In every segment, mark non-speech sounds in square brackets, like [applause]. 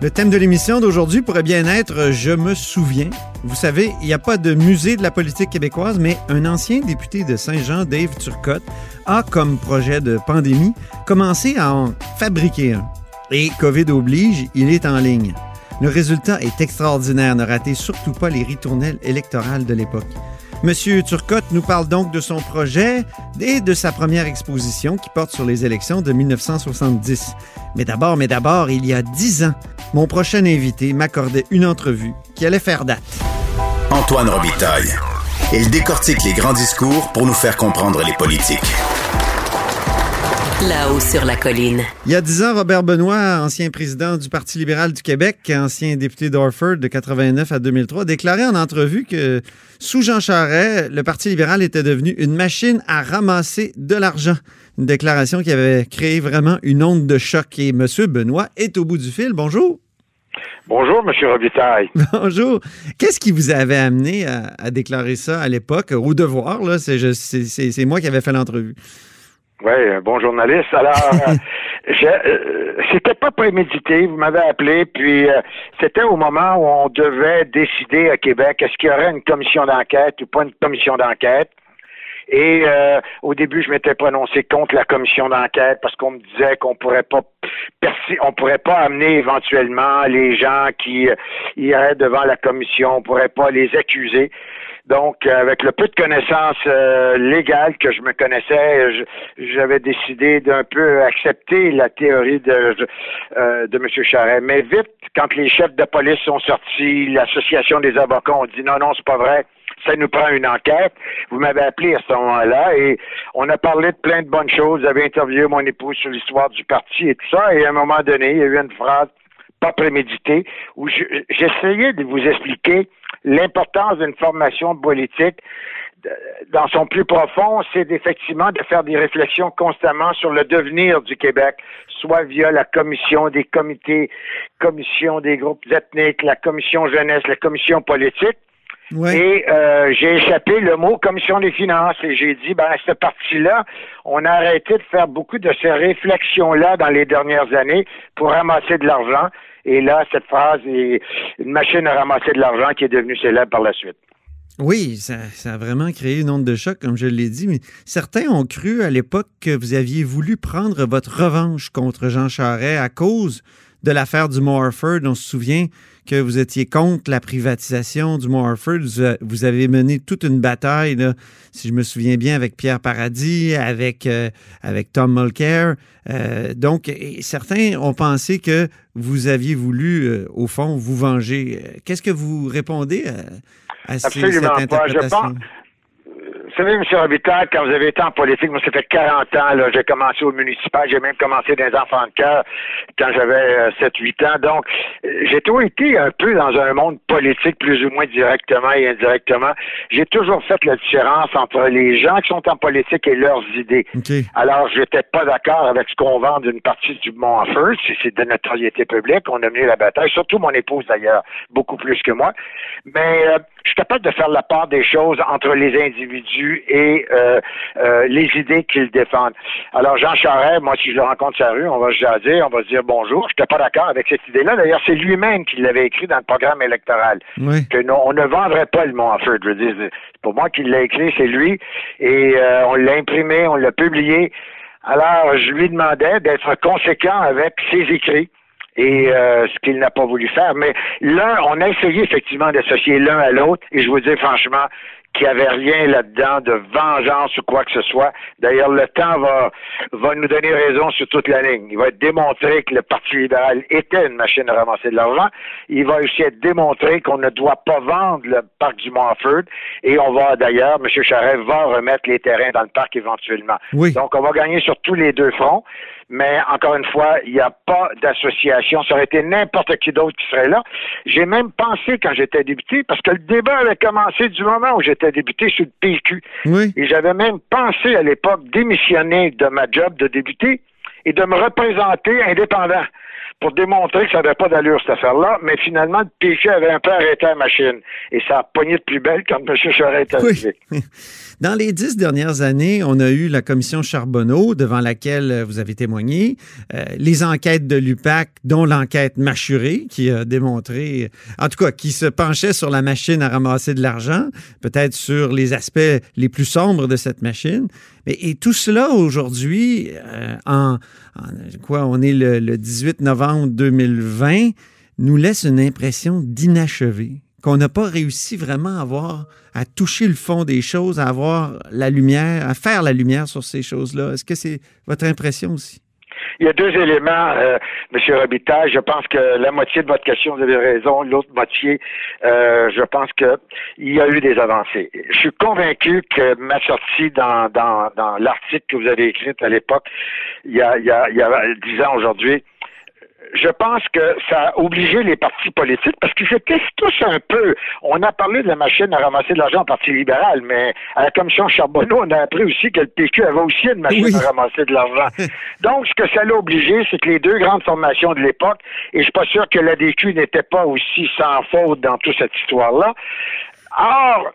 Le thème de l'émission d'aujourd'hui pourrait bien être Je me souviens. Vous savez, il n'y a pas de musée de la politique québécoise, mais un ancien député de Saint-Jean, Dave Turcotte, a comme projet de pandémie commencé à en fabriquer un. Et COVID oblige, il est en ligne. Le résultat est extraordinaire. Ne ratez surtout pas les ritournelles électorales de l'époque. Monsieur Turcotte nous parle donc de son projet et de sa première exposition qui porte sur les élections de 1970. Mais d'abord, mais d'abord, il y a dix ans, mon prochain invité m'accordait une entrevue qui allait faire date. Antoine Robitaille. Il décortique les grands discours pour nous faire comprendre les politiques. Là-haut sur la colline. Il y a dix ans, Robert Benoît, ancien président du Parti libéral du Québec, ancien député d'Orford de 89 à 2003, déclarait en entrevue que sous Jean Charest, le Parti libéral était devenu une machine à ramasser de l'argent. Une déclaration qui avait créé vraiment une onde de choc. Et M. Benoît est au bout du fil. Bonjour. Bonjour, M. Robitaille. [laughs] Bonjour. Qu'est-ce qui vous avait amené à, à déclarer ça à l'époque, au devoir? C'est moi qui avais fait l'entrevue. Oui, un bon journaliste. Alors, [laughs] euh, je- euh, c'était pas prémédité. Vous m'avez appelé, puis euh, c'était au moment où on devait décider à Québec est-ce qu'il y aurait une commission d'enquête ou pas une commission d'enquête. Et euh, au début, je m'étais prononcé contre la commission d'enquête parce qu'on me disait qu'on pourrait pas on pourrait pas amener éventuellement les gens qui euh, iraient devant la commission, on pourrait pas les accuser. Donc, euh, avec le peu de connaissances euh, légales que je me connaissais, j'avais décidé d'un peu accepter la théorie de, euh, de M. Charret. Mais vite, quand les chefs de police sont sortis, l'association des avocats ont dit non, non, c'est pas vrai. Ça nous prend une enquête. Vous m'avez appelé à ce moment-là et on a parlé de plein de bonnes choses. J'avais interviewé mon épouse sur l'histoire du parti et tout ça. Et à un moment donné, il y a eu une phrase pas préméditée où je- j'essayais de vous expliquer l'importance d'une formation politique dans son plus profond, c'est effectivement de faire des réflexions constamment sur le devenir du Québec, soit via la commission des comités, commission des groupes ethniques, la commission jeunesse, la commission politique. Ouais. Et euh, j'ai échappé le mot commission des finances et j'ai dit, ben, cette partie-là, on a arrêté de faire beaucoup de ces réflexions-là dans les dernières années pour ramasser de l'argent. Et là, cette phrase est une machine à ramasser de l'argent qui est devenue célèbre par la suite. Oui, ça, ça a vraiment créé une onde de choc, comme je l'ai dit, mais certains ont cru à l'époque que vous aviez voulu prendre votre revanche contre Jean Charest à cause de l'affaire du Mont Harford. On se souvient que vous étiez contre la privatisation du Mont Harford. Vous, avez mené toute une bataille, là, si je me souviens bien, avec Pierre Paradis, avec, euh, avec Tom Mulcair. Euh, donc, certains ont pensé que vous aviez voulu, euh, au fond, vous venger. Euh, Qu'est-ce que vous répondez à, à ces- cette pas. Je interprétation? pense- savez, M. Robitaille, quand vous avez été en politique, moi, ça fait 40 ans, là, j'ai commencé au municipal, j'ai même commencé dans les enfants de cœur quand j'avais 7-8 ans. Donc, euh, j'ai toujours été un peu dans un monde politique, plus ou moins directement et indirectement. J'ai toujours fait la différence entre les gens qui sont en politique et leurs idées. OK. Alors, j'étais pas d'accord avec ce qu'on vend d'une partie du Mont Feu. C'est c'est de notoriété publique. On a mené la bataille, surtout mon épouse d'ailleurs, beaucoup plus que moi. Mais euh, je suis capable de faire la part des choses entre les individus et euh, euh, les idées qu'ils défendent. Alors, Jean Charest, moi, si je le rencontre sur la rue, on va se jaser, on va se dire bonjour. Je n'étais pas d'accord avec cette idée-là. D'ailleurs, c'est lui-même qui l'avait écrit dans le programme électoral Oui. que non, on ne vendrait pas le Mont Harford. Je veux dire, c'est pas moi qui l'ai écrit, c'est lui. Et euh, on l'a imprimé, on l'a publié. Alors, je lui demandais d'être conséquent avec ses écrits et euh, ce qu'il n'a pas voulu faire. Mais l'un, on a essayé effectivement d'associer l'un à l'autre, et je vous dis franchement qu'il n'y avait rien là-dedans de vengeance ou quoi que ce soit. D'ailleurs, le temps va, va nous donner raison sur toute la ligne. Il va être démontré que le Parti libéral était une machine à ramasser de l'argent. Il va aussi être démontré qu'on ne doit pas vendre le parc du Montford. Et on va d'ailleurs, M. Charest va remettre les terrains dans le parc éventuellement. Oui. Donc, on va gagner sur tous les deux fronts. Mais encore une fois, il n'y a pas d'association. Ça aurait été n'importe qui d'autre qui serait là. J'ai même pensé quand j'étais député, parce que le débat avait commencé du moment où j'étais député sur le PQ. Oui. Et j'avais même pensé à l'époque démissionner de ma job de député et de me représenter indépendant pour démontrer que ça n'avait pas d'allure, cette affaire-là. Mais finalement, le PQ avait un peu arrêté la machine. Et ça a pogné de plus belle quand M. Charest est arrivé. Oui. [laughs] Dans les dix dernières années, on a eu la commission Charbonneau, devant laquelle euh, vous avez témoigné, euh, les enquêtes de l'UPAC, dont l'enquête Machuré, qui a démontré, en tout cas, qui se penchait sur la machine à ramasser de l'argent, peut-être sur les aspects les plus sombres de cette machine. Et tout cela aujourd'hui, euh, en, en- quoi, on est le, le 18 novembre 2020, nous laisse une impression d'inachevé qu'on n'a pas réussi vraiment à avoir, à toucher le fond des choses, à avoir la lumière, à faire la lumière sur ces choses-là. Est-ce que c'est votre impression aussi? Il y a deux éléments, euh, M. Robitaille. Je pense que la moitié de votre question, vous avez raison. L'autre moitié, euh, je pense que il y a eu des avancées. Je suis convaincu que ma sortie dans, dans, dans l'article que vous avez écrit à l'époque, il y a, il y a, il y a dix ans aujourd'hui, je pense que ça a obligé les partis politiques parce qu'ils étaient tous un peu. On a parlé de la machine à ramasser de l'argent au Parti libéral, mais à la commission Charbonneau, on a appris aussi que le PQ avait aussi une machine Oui. à ramasser de l'argent. [laughs] Donc, ce que ça l'a obligé, c'est que les deux grandes formations de l'époque, et je suis pas sûr que la DQ n'était pas aussi sans faute dans toute cette histoire-là. Or,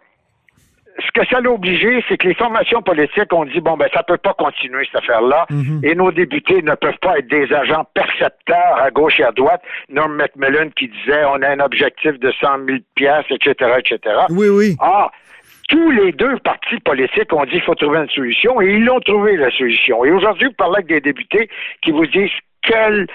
ce que ça l'a obligé, c'est que les formations politiques ont dit bon ben ça peut pas continuer cette affaire-là, et nos députés ne peuvent pas être des agents percepteurs à gauche et à droite. Norm Macmillan qui disait on a un objectif de 100 000 pièces, etc., etc. Oui, oui. Or, tous les deux partis politiques ont dit qu'il faut trouver une solution et ils l'ont trouvé la solution. Et aujourd'hui, vous parlez avec des députés qui vous disent quel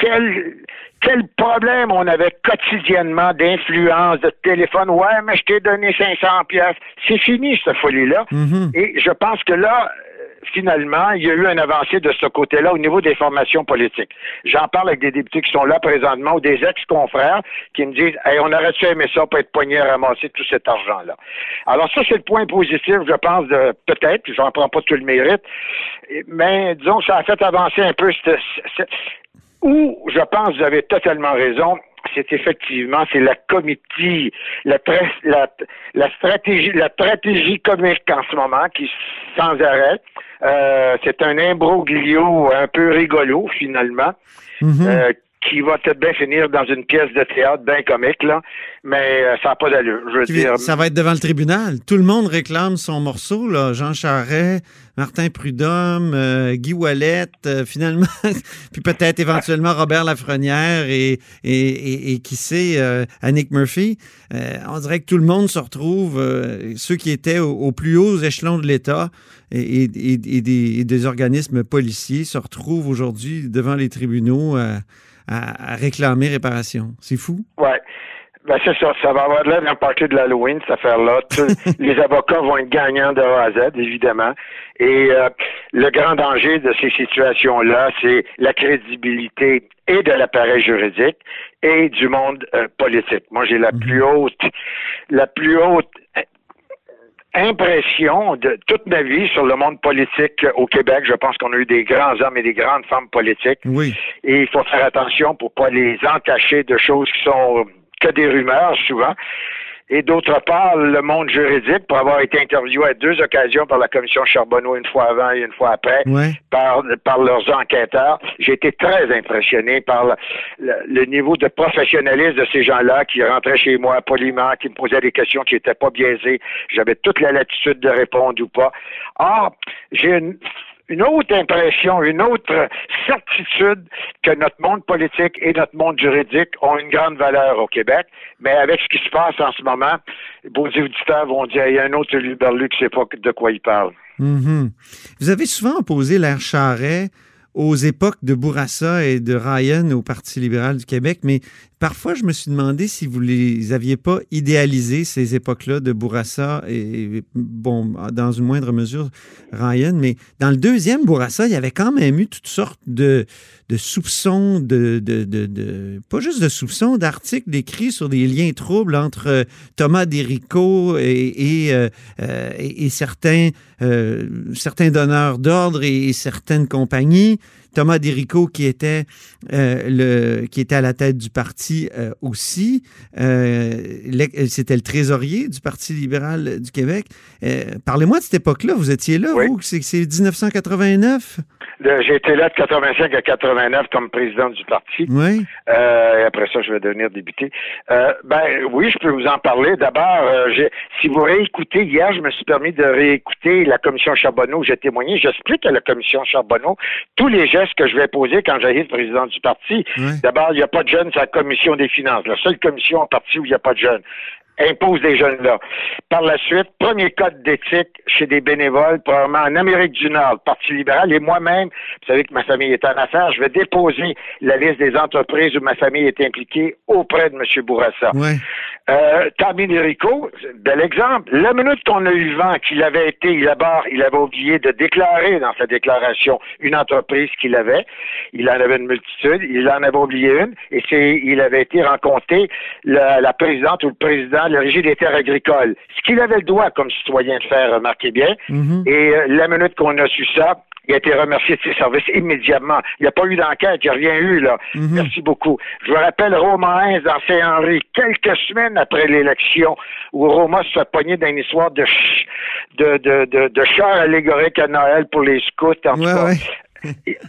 quel quel problème on avait quotidiennement d'influence, de téléphone? Ouais, mais je t'ai donné 500 pièces. C'est fini cette folie-là. Mhm. Et je pense que là, euh, finalement, il y a eu un avancé de ce côté-là au niveau des formations politiques. J'en parle avec des députés qui sont là présentement ou des ex-confrères qui me disent hey, on aurait-tu aimé ça pour être poigné à ramasser tout cet argent-là. Alors ça, c'est le point positif, je pense, de peut-être, j'en prends pas tout le mérite, mais disons que ça a fait avancer un peu cette- cette- où je pense vous avez totalement raison, c'est effectivement c'est la comitie, la, tra- la, la stratégie, la stratégie comique en ce moment qui sans arrêt. Euh, c'est un imbroglio un peu rigolo finalement. Mhm. euh, qui va peut-être bien finir dans une pièce de théâtre bien comique, là, mais euh, ça n'a pas d'allure. Je veux dire, Ça va être devant le tribunal. Tout le monde réclame son morceau. Là. Jean Charest, Martin Prudhomme, euh, Guy Wallet, euh, finalement, [laughs] puis peut-être éventuellement Robert Lafrenière et, et, et, qui sait, euh, Annick Murphy. Euh, on dirait que tout le monde se retrouve, ceux qui étaient au- aux plus hauts échelons de l'État et, des, organismes policiers se retrouvent aujourd'hui devant les tribunaux à, à- à réclamer réparation. C'est fou. Ouais. Ben c'est ça, ça va avoir l'air d'un party de l'Halloween, cette affaire-là. [laughs] Les avocats vont être gagnants de A à Z, évidemment. Et euh, le grand danger de ces situations-là, c'est la crédibilité et de l'appareil juridique et du monde euh, politique. Moi, j'ai la plus haute, la plus haute impression de toute ma vie sur le monde politique au Québec. Je pense qu'on a eu des grands hommes et des grandes femmes politiques. Oui. Et il faut faire attention pour pas les entacher de choses qui sont que des rumeurs souvent. Et d'autre part, le monde juridique, pour avoir été interviewé à deux occasions par la commission Charbonneau, une fois avant et une fois après, Ouais. par, par leurs enquêteurs, j'ai été très impressionné par le, le- le niveau de professionnalisme de ces gens-là qui rentraient chez moi poliment, qui me posaient des questions qui n'étaient pas biaisées. J'avais toute la latitude de répondre ou pas. Or, j'ai une, une autre impression, une autre certitude que notre monde politique et notre monde juridique ont une grande valeur au Québec, mais avec ce qui se passe en ce moment, vos auditeurs vont dire, il y a un autre Luberlu qui ne sait pas de quoi il parle. Mhm. Vous avez souvent opposé l'air Charret aux époques de Bourassa et de Ryan au Parti libéral du Québec, mais parfois, je me suis demandé si vous les aviez pas idéalisés, ces époques-là de Bourassa et, bon, dans une moindre mesure, Ryan, mais dans le deuxième Bourassa, il y avait quand même eu toutes sortes de, de soupçons, de, de, de, pas juste de soupçons, d'articles écrits sur des liens troubles entre euh, Thomas Derico et, et, euh, euh, et certains, certains donneurs d'ordre et, certaines compagnies. Thomas Derico qui était le qui était à la tête du parti aussi c'était le trésorier du Parti libéral du Québec. Parlez-moi de cette époque-là. Vous étiez là, vous? C'est 1989? J'ai été là de 85 à 89 comme président du parti. Oui. Euh, et après ça, je vais devenir député. Euh, ben oui, je peux vous en parler. D'abord, euh, si vous réécoutez, hier, je me suis permis de réécouter la commission Charbonneau où j'ai témoigné. J'explique à la commission Charbonneau tous les gestes que je vais poser quand j'arrive président du parti. D'abord, il n'y a pas de jeunes à la commission des finances. La seule commission en parti où il n'y a pas de jeunes impose des jeunes-là. Par la suite, premier code d'éthique chez des bénévoles, probablement en Amérique du Nord, Parti libéral, et moi-même, vous savez que ma famille est en affaires, je vais déposer la liste des entreprises où ma famille est impliquée auprès de M. Bourassa. Ouais. Euh, Rico, bel exemple. La minute qu'on a eu vent qu'il avait été là-bas, il avait oublié de déclarer dans sa déclaration une entreprise qu'il avait. Il en avait une multitude, il en avait oublié une, et c'est, il avait été rencontré la, la présidente ou le président le régime des terres agricoles. Ce qu'il avait le droit comme citoyen de faire, remarquez bien. Mhm. Et euh, la minute qu'on a su ça, il a été remercié de ses services immédiatement. Il n'y a pas eu d'enquête, il n'y a rien eu, là. Mhm. Merci beaucoup. Je vous rappelle Romain Hens dans Saint-Henri, quelques semaines après l'élection, où Roma se fait pogner dans une histoire de, de, de, de, de char allégorique à Noël pour les scouts. En tout cas,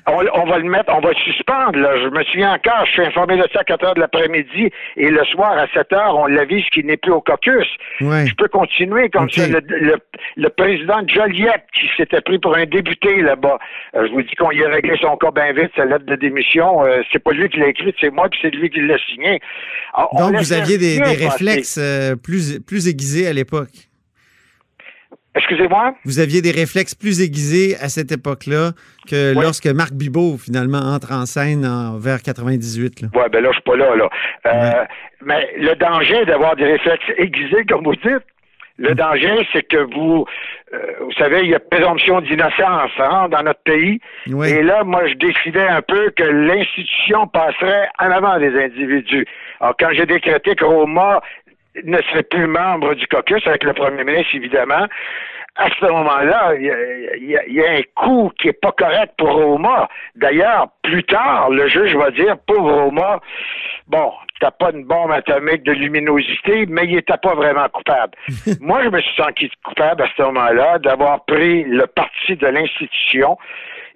on, va le mettre, on va le suspendre. Là. Je me souviens encore, je suis informé de ça à 4 heures de l'après-midi et le soir à 7 heures, on l'avise qu'il n'est plus au caucus. Je peux continuer comme ça. Le, président Joliette qui s'était pris pour un débuté là-bas, euh, je vous dis qu'on y a réglé son cas bien vite, sa lettre de démission. Euh, c'est pas lui qui l'a écrite, c'est moi, puis c'est lui qui l'a signé. Donc vous aviez des, réflexes euh, plus, plus aiguisés à l'époque. Excusez-moi? Vous aviez des réflexes plus aiguisés à cette époque-là que lorsque Marc Bibot, finalement, entre en scène en, vers 98. Oui, ben là, je suis pas là. là. Euh, mais le danger d'avoir des réflexes aiguisés, comme vous dites, le mm. danger, c'est que vous, euh, vous savez, il y a présomption d'innocence hein, dans notre pays. Et là, moi, je décidais un peu que l'institution passerait en avant des individus. Alors, quand j'ai décrété que Roma ne serait plus membre du caucus avec le premier ministre, évidemment. À ce moment-là, il y, a un coup qui est pas correct pour Roma. D'ailleurs, plus tard, le juge va dire, pauvre Roma, bon, t'as pas une bombe atomique de luminosité, mais il était pas vraiment coupable. [laughs] Moi, je me suis senti coupable à ce moment-là d'avoir pris le parti de l'institution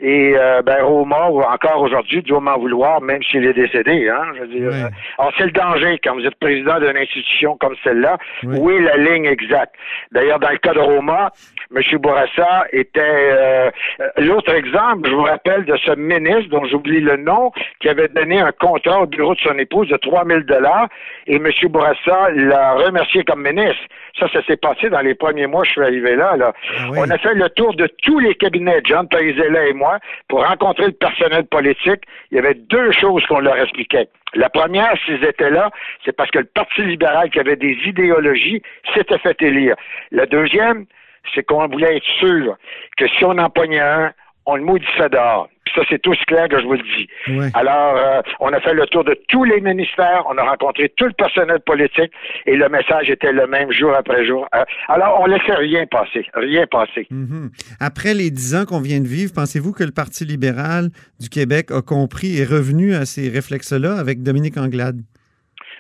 et euh, ben Roma, encore aujourd'hui, doit m'en vouloir, même s'il est décédé. Hein, je veux dire. Euh, alors, c'est le danger quand vous êtes président d'une institution comme celle-là. Où est la ligne exacte? D'ailleurs, dans le cas de Roma, M. Bourassa était euh, l'autre exemple, je vous rappelle, de ce ministre dont j'oublie le nom, qui avait donné un contrat au bureau de son épouse de 3 000 dollars et M. Bourassa l'a remercié comme ministre. Ça, ça s'est passé dans les premiers mois, je suis arrivé là. là. Ah On a fait le tour de tous les cabinets, John Parizella et moi, pour rencontrer le personnel politique. Il y avait deux choses qu'on leur expliquait. La première, s'ils étaient là, c'est parce que le Parti libéral, qui avait des idéologies, s'était fait élire. La deuxième, c'est qu'on voulait être sûr que si on en pognait un, on le maudissait dehors. Ça, c'est tout clair que je vous le dis. Alors, euh, on a fait le tour de tous les ministères, on a rencontré tout le personnel politique et le message était le même jour après jour. Euh, alors, on laissait rien passer, rien passer. Mhm. Après les dix ans qu'on vient de vivre, pensez-vous que le Parti libéral du Québec a compris et revenu à ces réflexes-là avec Dominique Anglade?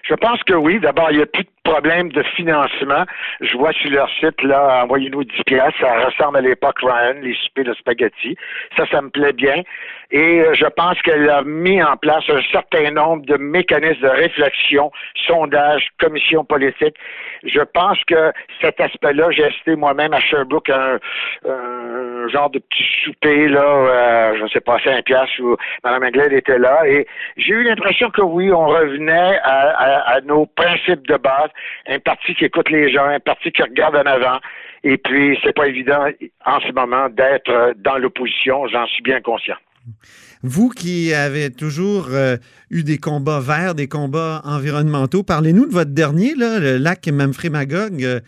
Je pense que oui. D'abord, il n'y a plus de problème de financement. Je vois sur leur site, là, envoyez-nous 10 piastres. Ça ressemble à l'époque Ryan, les soupers de spaghetti. Ça, ça me plaît bien. Et euh, je pense qu'elle a mis en place un certain nombre de mécanismes de réflexion, sondage, commission politique. Je pense que cet aspect-là, j'ai assisté moi-même à Sherbrooke un, un, genre de petit souper, là, euh, je ne sais pas, 5 piastres, où Mme Anglade était là. Et j'ai eu l'impression que oui, on revenait à, à nos principes de base un parti qui écoute les gens, un parti qui regarde en avant. Et puis, c'est pas évident en ce moment d'être dans l'opposition, j'en suis bien conscient. Vous qui avez toujours euh, eu des combats verts, des combats environnementaux, parlez-nous de votre dernier, le lac Manfred Magog. euh,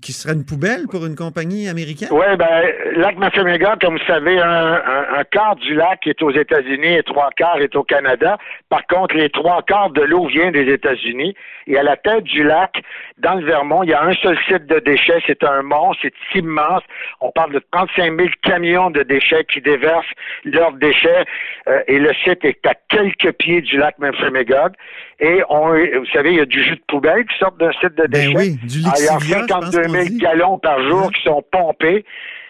qui serait une poubelle pour une compagnie américaine? Oui, ben, lac Massaméga, comme vous savez, un, un, un quart du lac est aux États-Unis et trois quarts est au Canada. Par contre, les trois quarts de l'eau vient des États-Unis. Et à la tête du lac, dans le Vermont, il y a un seul site de déchets. C'est un mont, c'est immense. On parle de 35 000 camions de déchets qui déversent leurs déchets. Euh, et le site est à quelques pieds du lac Memphremagog. Et on, vous savez, il y a du jus de poubelle qui sort d'un site de déchets. Ben oui, du Ah, il y a lixivia, je pense 52 qu'on 000 dit. gallons par jour Hein? qui sont pompés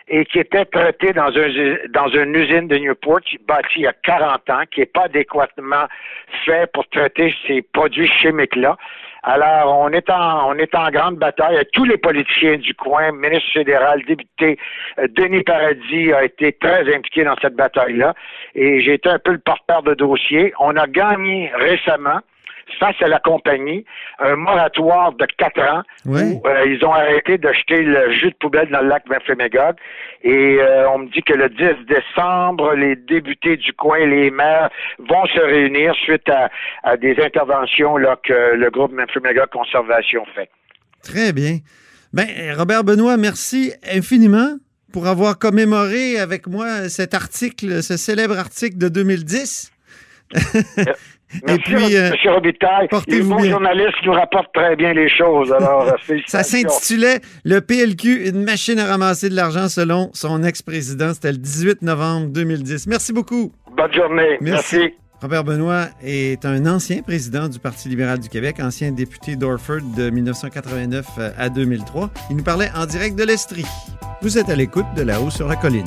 et qui étaient traités dans, un, dans une usine de Newport qui est bâtie il y a 40 ans, qui n'est pas adéquatement fait pour traiter ces produits chimiques-là. Alors, on est en on est en grande bataille. Tous les politiciens du coin, ministre fédéral, député, euh, Denis Paradis a été très impliqué dans cette bataille-là. Et j'ai été un peu le porteur de dossier. On a gagné récemment face à la compagnie un moratoire de quatre ans où euh, ils ont arrêté de jeter le jus de poubelle dans le lac Memphremagog. Et euh, on me dit que le 10 décembre, les députés du coin, les maires vont se réunir suite à, à des interventions là, que le groupe Memphremagog Conservation fait. Très bien. Ben, Robert Benoît, merci infiniment pour avoir commémoré avec moi cet article, ce célèbre article de 2010. Merci, puis, euh, M. Robitaille. Les portez-vous bons bien. journalistes nous rapportent très bien les choses. Alors, euh, [laughs] Ça s'intitulait Le PLQ, une machine à ramasser de l'argent selon son ex-président. C'était le 18 novembre 2010. Merci beaucoup. Bonne journée. Merci. Merci. Robert Benoît est un ancien président du Parti libéral du Québec, ancien député d'Orford de 1989 à 2003. Il nous parlait en direct de l'Estrie. Vous êtes à l'écoute de là-haut sur la colline.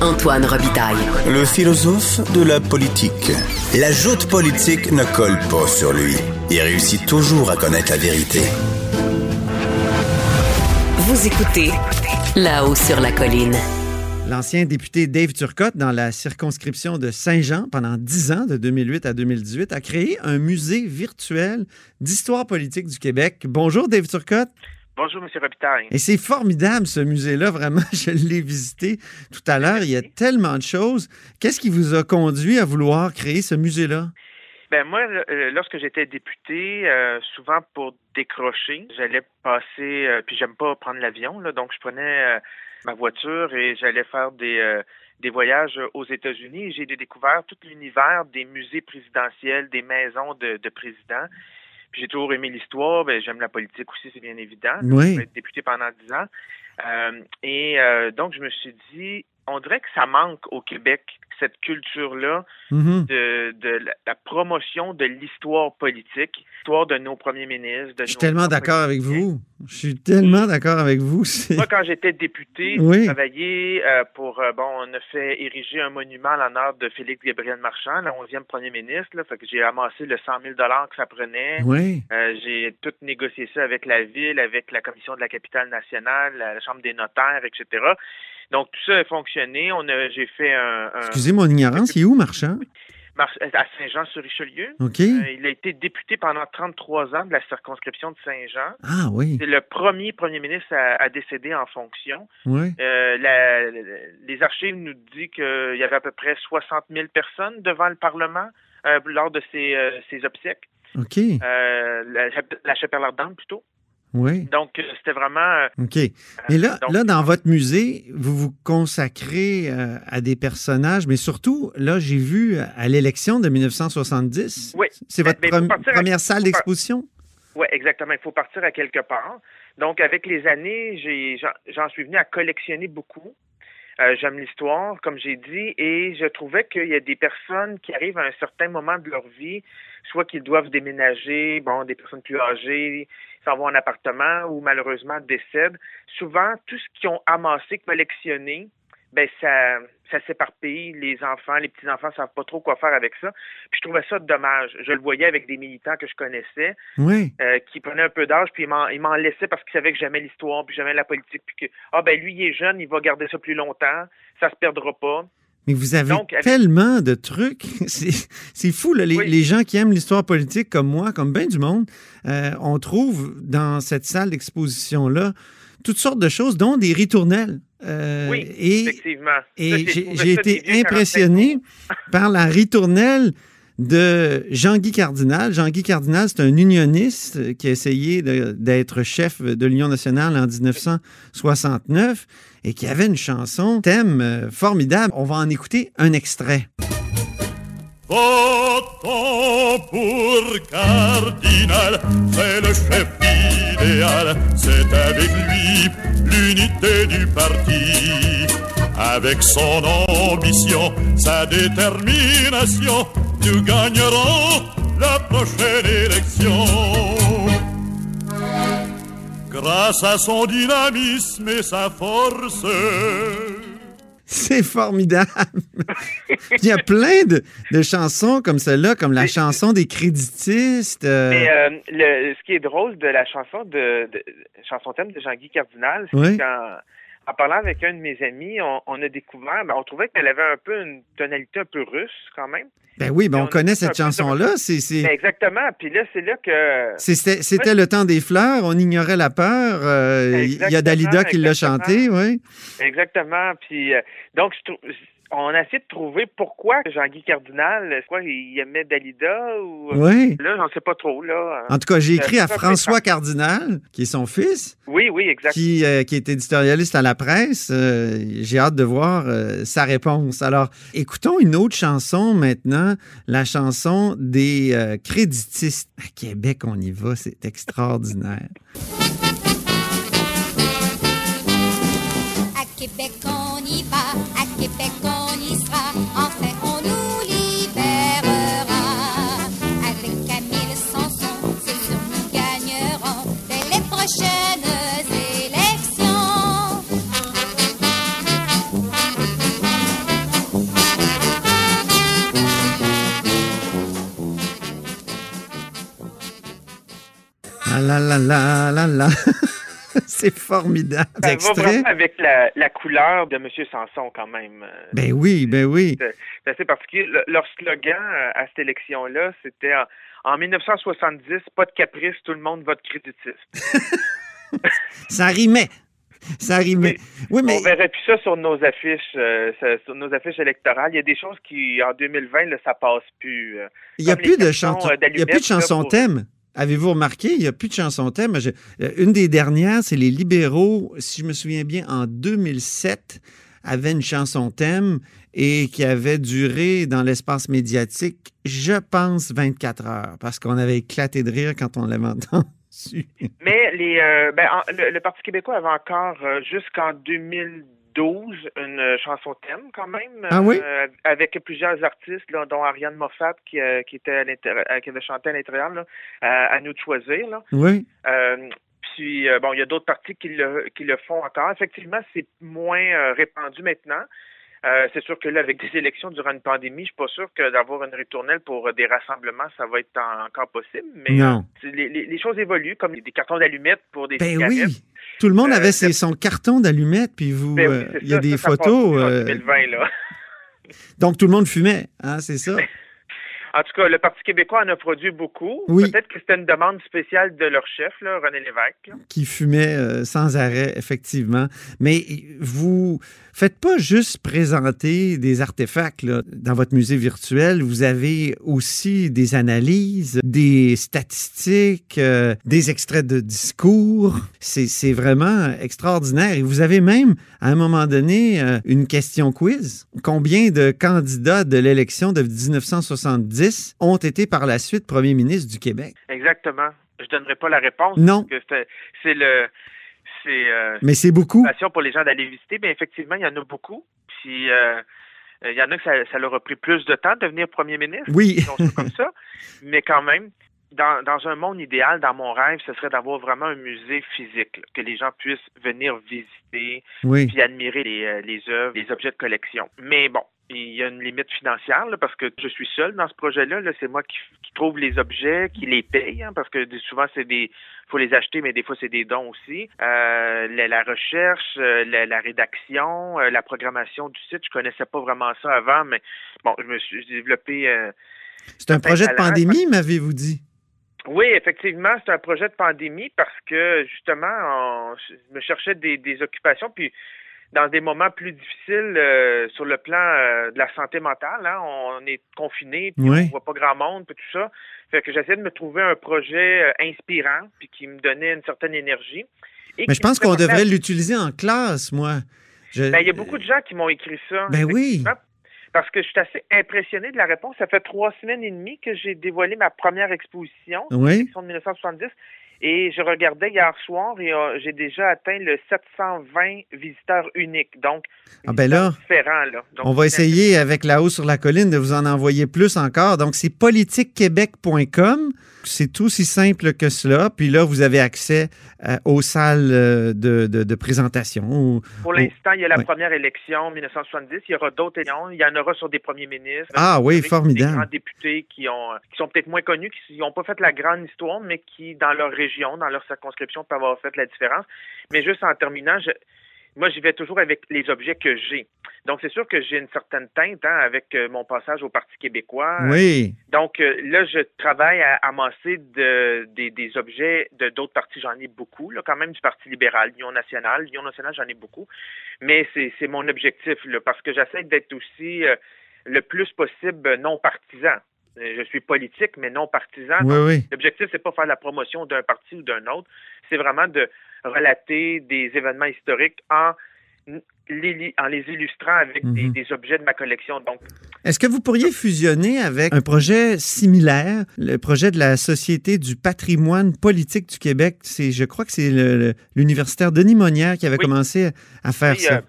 Antoine Robitaille. Le philosophe de la politique. La joute politique ne colle pas sur lui. Il réussit toujours à connaître la vérité. Vous écoutez là-haut sur la colline. L'ancien député Dave Turcotte, dans la circonscription de Saint-Jean pendant 10 ans, de 2008 à 2018, a créé un musée virtuel d'histoire politique du Québec. Bonjour Dave Turcotte. Bonjour, M. Robitaille. Et c'est formidable ce musée-là, vraiment. [laughs] Je l'ai visité tout à l'heure. Il y a tellement de choses. Qu'est-ce qui vous a conduit à vouloir créer ce musée-là? Ben moi, lorsque j'étais député, euh, souvent pour décrocher, j'allais passer, euh, puis j'aime pas prendre l'avion, là, donc je prenais euh, ma voiture et j'allais faire des des voyages aux États-Unis. J'ai découvert tout l'univers des musées présidentiels, des maisons de, de présidents. J'ai toujours aimé l'histoire. Ben, j'aime la politique aussi, c'est bien évident. Oui. J'ai été député pendant dix ans. Euh, et euh, donc, je me suis dit, on dirait que ça manque au Québec, cette culture-là Mhm. de, de la, la promotion de l'histoire politique, l'histoire de nos premiers ministres. De Je suis tellement d'accord avec vous. Je suis tellement d'accord avec vous. Moi, quand j'étais député, Oui. j'ai travaillé euh, pour, euh, bon, on a fait ériger un monument à l'honneur de Félix Gabriel Marchand, le 11e premier ministre, là, fait que j'ai amassé le 100 000 que ça prenait. Oui. Euh, j'ai tout négocié ça avec la ville, avec la commission de la capitale nationale, la chambre des notaires, etc. Donc tout ça a fonctionné. On a, j'ai fait un, un Excusez mon ignorance, il est où, Marchand? mar- à Saint-Jean-sur-Richelieu. OK. Euh, il a été député pendant 33 ans de la circonscription de Saint-Jean. Ah oui, C'est le premier premier ministre à, à décéder en fonction. oui. Euh, la- les archives nous disent qu'il y avait à peu près 60 000 personnes devant le Parlement euh, lors de ses, euh, ses obsèques. OK. Euh, la, la chapelle ardente plutôt. Oui. Donc, euh, c'était vraiment... euh, OK. Mais là, donc- là, dans votre musée, vous vous consacrez euh, à des personnages, mais surtout, là, j'ai vu à l'élection de 1970. Oui. C'est votre à- première salle d'exposition? Oui, exactement. Il faut partir à quelque part. Donc, avec les années, j'en, j'en suis venu à collectionner beaucoup. Euh, j'aime l'histoire, comme j'ai dit, et je trouvais qu'il y a des personnes qui arrivent à un certain moment de leur vie, soit qu'ils doivent déménager, bon, des personnes plus âgées, s'en vont en appartement ou malheureusement décèdent. Souvent, tout ce qu'ils ont amassé, collectionné, ben ça, ça s'éparpille. Les enfants, les petits-enfants savent pas trop quoi faire avec ça. Puis je trouvais ça dommage. Je le voyais avec des militants que je connaissais, Oui. euh, qui prenaient un peu d'âge, puis ils m'en, ils m'en laissaient parce qu'ils savaient que j'aimais l'histoire, puis j'aimais la politique, puis que ah ben lui il est jeune, il va garder ça plus longtemps, ça se perdra pas. Mais vous avez Donc, avec- tellement de trucs. [laughs] C'est fou, là. Les, Oui. les gens qui aiment l'histoire politique comme moi, comme bien du monde, euh, on trouve dans cette salle d'exposition-là toutes sortes de choses, dont des ritournelles. Euh, Oui, et Effectivement. et j'ai été impressionné par la ritournelle de Jean-Guy Cardinal. Jean-Guy Cardinal, c'est un unioniste qui a essayé d'être chef de l'Union nationale en 1969 et qui avait une chanson, thème euh, formidable. On va en écouter un extrait. Pour Cardinal, c'est le chef idéal, c'est avec lui l'unité du parti. Avec son ambition, sa détermination, nous gagnerons la prochaine élection. Grâce à son dynamisme et sa force. C'est formidable. [laughs] Il y a plein de, de chansons comme celle-là, comme la chanson des créditistes. euh, Mais euh, le, ce qui est drôle de la chanson de, de chanson thème de Jean-Guy Cardinal, c'est Oui. qu'en en parlant avec un de mes amis, on, on a découvert, ben, on trouvait qu'elle avait un peu une tonalité un peu russe quand même. ben oui, ben on connaît cette de- chanson-là. C'est, c'est- Ben, exactement. Puis là, c'est là que C'était c'était le temps des fleurs, on ignorait la peur. euh, Il y a Dalida qui l'a chanté, oui. exactement. Puis euh, donc je trou- on a essayé de trouver pourquoi Jean-Guy Cardinal, est-ce quoi, il aimait Dalida ou Oui. là, j'en sais pas trop là. En tout cas, j'ai écrit à François. Cardinal, qui est son fils, Oui, oui, exact. qui, euh, qui est éditorialiste à la presse. Euh, j'ai hâte de voir euh, sa réponse. Alors, écoutons une autre chanson maintenant, la chanson des euh, créditistes. À Québec, on y va, c'est extraordinaire. À Québec on y va, à Québec on [laughs] C'est formidable. Ça va vraiment avec la, la couleur de M. Sanson quand même. Ben oui, ben oui. C'est assez particulier. Le- leur slogan euh, à cette élection-là, c'était en, en 1970, pas de caprice, tout le monde vote créditiste. [laughs] Ça rimait. Ça rimait. Oui, mais On verrait plus ça sur nos affiches, euh, sur nos affiches électorales. Il y a des choses qui, en 2020, là, ça passe plus. euh. il n'y a plus de chansons. Il y a plus de chansons thème. Avez-vous remarqué, il n'y a plus de chansons thème. Euh, une des dernières, c'est les libéraux, si je me souviens bien, en 2007, avaient une chanson thème et qui avait duré dans l'espace médiatique, je pense, 24 heures, parce qu'on avait éclaté de rire quand on l'avait [laughs] entendu. Mais les, euh, ben, en- le, Parti québécois avait encore euh, jusqu'en 2012 une euh, chanson thème quand même. Ah oui? euh, avec plusieurs artistes, là, dont Ariane Moffat qui, euh, qui était à l'intérieur, qui avait chanté à l'intérieur, là, à nous de choisir. Là. Oui. Euh, puis bon, il y a d'autres partis qui le, qui le font encore. Effectivement, c'est moins répandu maintenant. Euh, c'est sûr que là, avec des élections durant une pandémie, je suis pas sûr que d'avoir une ritournelle pour euh, des rassemblements, ça va être en- encore possible. Mais Non. euh, les, les- les choses évoluent, comme des cartons d'allumettes pour des Ben oui. Tout le monde Euh, avait ses- son carton d'allumette, puis vous, Ben oui, il y a ça, des ça, ça passe photos. plus en 2020, là. [laughs] donc tout le monde fumait, hein, c'est ça? [laughs] En tout cas, le Parti québécois en a produit beaucoup. Oui. Peut-être que c'était une demande spéciale de leur chef, là, René Lévesque. là. qui fumait euh, sans arrêt, effectivement. Mais vous faites pas juste présenter des artefacts là. dans votre musée virtuel. Vous avez aussi des analyses, des statistiques, euh, des extraits de discours. C'est c'est vraiment extraordinaire. Et vous avez même, à un moment donné, euh, une question quiz. Combien de candidats de l'élection de 1970 ont été par la suite premier ministre du Québec? Exactement. Je donnerai pas la réponse. Non. c'est- le euh, Mais c'est beaucoup. passion pour les gens d'aller visiter. Mais effectivement, il y en a beaucoup. Puis euh, euh, il y en a que ça, ça leur a pris plus de temps de devenir premier ministre. Oui. comme ça. [laughs] Mais quand même, dans, dans un monde idéal, dans mon rêve, ce serait d'avoir vraiment un musée physique, là, que les gens puissent venir visiter, Oui. puis admirer les, euh, les œuvres, les objets de collection. Mais bon, il y a une limite financière là, parce que je suis seul dans ce projet-là. Là, c'est moi qui, qui trouve les objets, qui les paye, hein, parce que souvent c'est des, faut les acheter, mais des fois c'est des dons aussi. Euh, la, la recherche, euh, la, la rédaction, euh, la programmation du site, je connaissais pas vraiment ça avant, mais bon, je me suis développé. euh, C'est un projet de pandémie, m'avez-vous dit? Oui, effectivement, c'est un projet de pandémie parce que justement, on- je me cherchais des, des occupations, puis dans des moments plus difficiles euh, sur le plan euh, de la santé mentale, hein, on est confiné, puis Oui. on voit pas grand monde, puis tout ça. Fait que j'essayais de me trouver un projet euh, inspirant, puis qui me donnait une certaine énergie. Et Mais je pense qu'on devrait l'utiliser en classe, moi. Je- Ben, il y a beaucoup de gens qui m'ont écrit ça. Ben oui. Parce que je suis assez impressionné de la réponse. Ça fait trois semaines et demie que j'ai dévoilé ma première exposition, Oui. l'exposition de 1970. Et je regardais hier soir et euh, j'ai déjà atteint le 720 visiteurs uniques. Donc, Ah ben là, différents, là. Donc, on va essayer avec La Haut sur la colline de vous en envoyer plus encore. Donc, c'est politiquequebec.com. C'est tout aussi simple que cela. Puis là, vous avez accès euh, aux salles euh, de, de- de présentation. ou- Pour ou- l'instant, il y a la Ouais. première élection, 1970. Il y aura d'autres élections. Il y en aura sur des premiers ministres. Ah oui, Avec Des formidable. grands députés qui ont qui sont peut-être moins connus, qui n'ont pas fait la grande histoire, mais qui, dans leur région, dans leur circonscription, peuvent avoir fait la différence. Mais juste en terminant, je, moi, j'y vais toujours avec les objets que j'ai. Donc, c'est sûr que j'ai une certaine teinte hein, avec euh, mon passage au Parti québécois. Oui. Donc, euh, là, je travaille à amasser de, des, des objets de d'autres partis. J'en ai beaucoup, là, quand même du Parti libéral, l'Union nationale. L'Union nationale, j'en ai beaucoup. Mais c'est c'est mon objectif, là, parce que j'essaie d'être aussi euh, le plus possible non partisan. Euh, Je suis politique, mais non partisan. Oui, oui. L'objectif, c'est pas faire la promotion d'un parti ou d'un autre. C'est vraiment de relater des événements historiques en les, en les illustrant avec des, Mhm. des objets de ma collection. Donc, Est-ce que vous pourriez fusionner avec un projet similaire, le projet de la Société du patrimoine politique du Québec? C'est, je crois que c'est l'universitaire Denis Monnière qui avait Oui. commencé à faire Oui, ça. euh,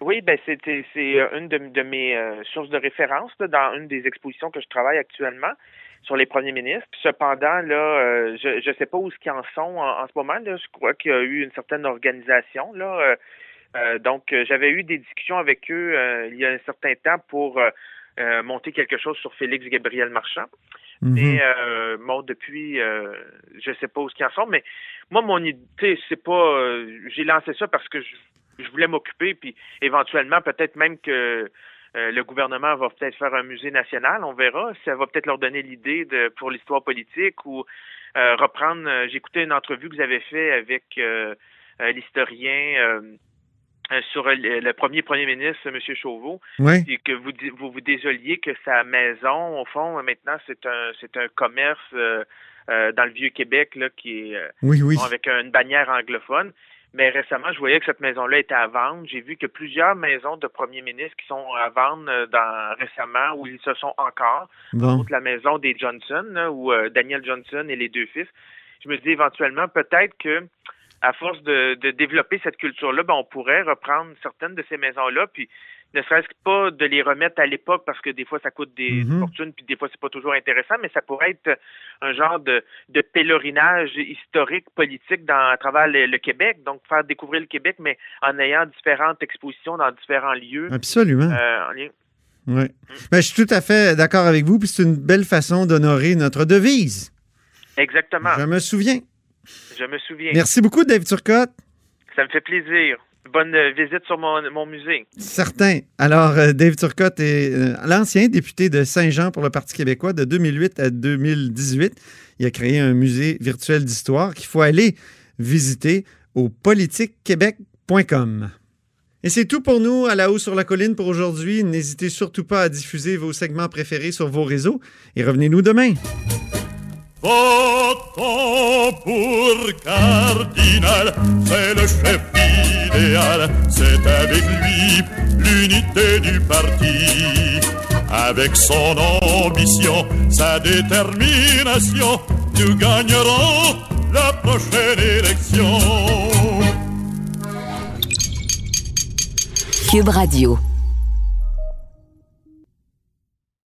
oui, ben c'était c'est euh, une de, de mes euh, sources de référence là, dans une des expositions que je travaille actuellement sur les premiers ministres. Cependant, là, euh, je ne sais pas où ce qu'ils en sont en, en ce moment. Là. Je crois qu'il y a eu une certaine organisation. Là, euh, euh, donc, euh, j'avais eu des discussions avec eux euh, il y a un certain temps pour monter quelque chose sur Félix Gabriel Marchand. Mhm. Mais euh, bon, depuis, euh, je sais pas où ce qu'ils en sont, mais moi, mon idée, c'est pas. euh, J'ai lancé ça parce que je, je voulais m'occuper, puis éventuellement, peut-être même que euh, le gouvernement va peut-être faire un musée national, on verra. Ça va peut-être leur donner l'idée de pour l'histoire politique ou euh, reprendre. euh, écouté une entrevue que vous avez fait avec euh, euh, l'historien. sur le, le premier premier ministre, M. Chauveau, Oui. et que vous vous vous désoliez que sa maison, au fond, maintenant, c'est un c'est un commerce euh, euh, dans le vieux Québec là qui est euh, Oui, oui. bon, avec une bannière anglophone. Mais récemment, je voyais que cette maison-là était à vendre. J'ai vu que plusieurs maisons de premiers ministres qui sont à vendre euh, dans récemment où ils se sont encore. Bon. La maison des Johnson, où euh, Daniel Johnson et les deux fils. Je me dis éventuellement peut-être que à force de, de développer cette culture-là, ben, on pourrait reprendre certaines de ces maisons-là, puis ne serait-ce que pas de les remettre à l'époque parce que des fois ça coûte des Mhm. fortunes, puis des fois c'est pas toujours intéressant, mais ça pourrait être un genre de, de pèlerinage historique, politique dans, à travers le, le Québec, donc faire découvrir le Québec, mais en ayant différentes expositions dans différents lieux. Absolument. euh, en lien- Oui. Ben, je suis tout à fait d'accord avec vous, puis c'est une belle façon d'honorer notre devise. Exactement. Je me souviens. Je me souviens. Merci beaucoup, Dave Turcotte. Ça me fait plaisir. Bonne euh, visite sur mon, musée. Certain. Alors, euh, Dave Turcotte est euh, l'ancien député de Saint-Jean pour le Parti québécois de 2008 à 2018. Il a créé un musée virtuel d'histoire qu'il faut aller visiter au politiquequebec.com. Et c'est tout pour nous à la haut sur la colline pour aujourd'hui. N'hésitez surtout pas à diffuser vos segments préférés sur vos réseaux et revenez-nous demain. Votons pour Cardinal, c'est le chef idéal, c'est avec lui l'unité du parti. Avec son ambition, sa détermination, nous gagnerons la prochaine élection. Cube Radio.